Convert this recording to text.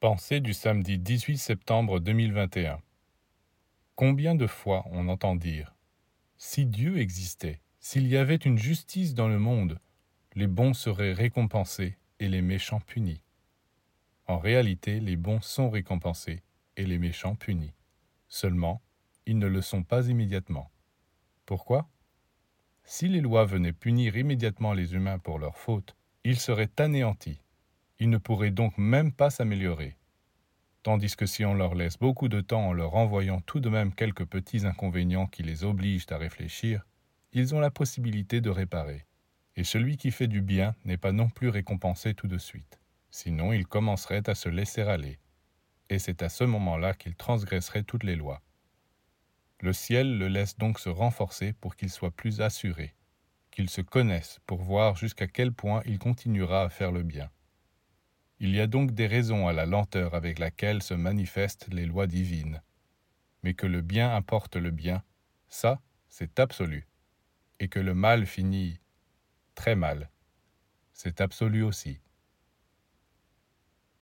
Pensée du samedi 18 septembre 2021. Combien de fois on entend dire Si Dieu existait, s'il y avait une justice dans le monde, les bons seraient récompensés et les méchants punis. En réalité, les bons sont récompensés et les méchants punis. Seulement, ils ne le sont pas immédiatement. Pourquoi? Si les lois venaient punir immédiatement les humains pour leurs fautes, ils seraient anéantis ils ne pourraient donc même pas s'améliorer. Tandis que si on leur laisse beaucoup de temps en leur envoyant tout de même quelques petits inconvénients qui les obligent à réfléchir, ils ont la possibilité de réparer. Et celui qui fait du bien n'est pas non plus récompensé tout de suite. Sinon, il commencerait à se laisser aller. Et c'est à ce moment-là qu'il transgresserait toutes les lois. Le ciel le laisse donc se renforcer pour qu'il soit plus assuré, qu'il se connaisse pour voir jusqu'à quel point il continuera à faire le bien. Il y a donc des raisons à la lenteur avec laquelle se manifestent les lois divines. Mais que le bien apporte le bien, ça, c'est absolu. Et que le mal finit très mal, c'est absolu aussi.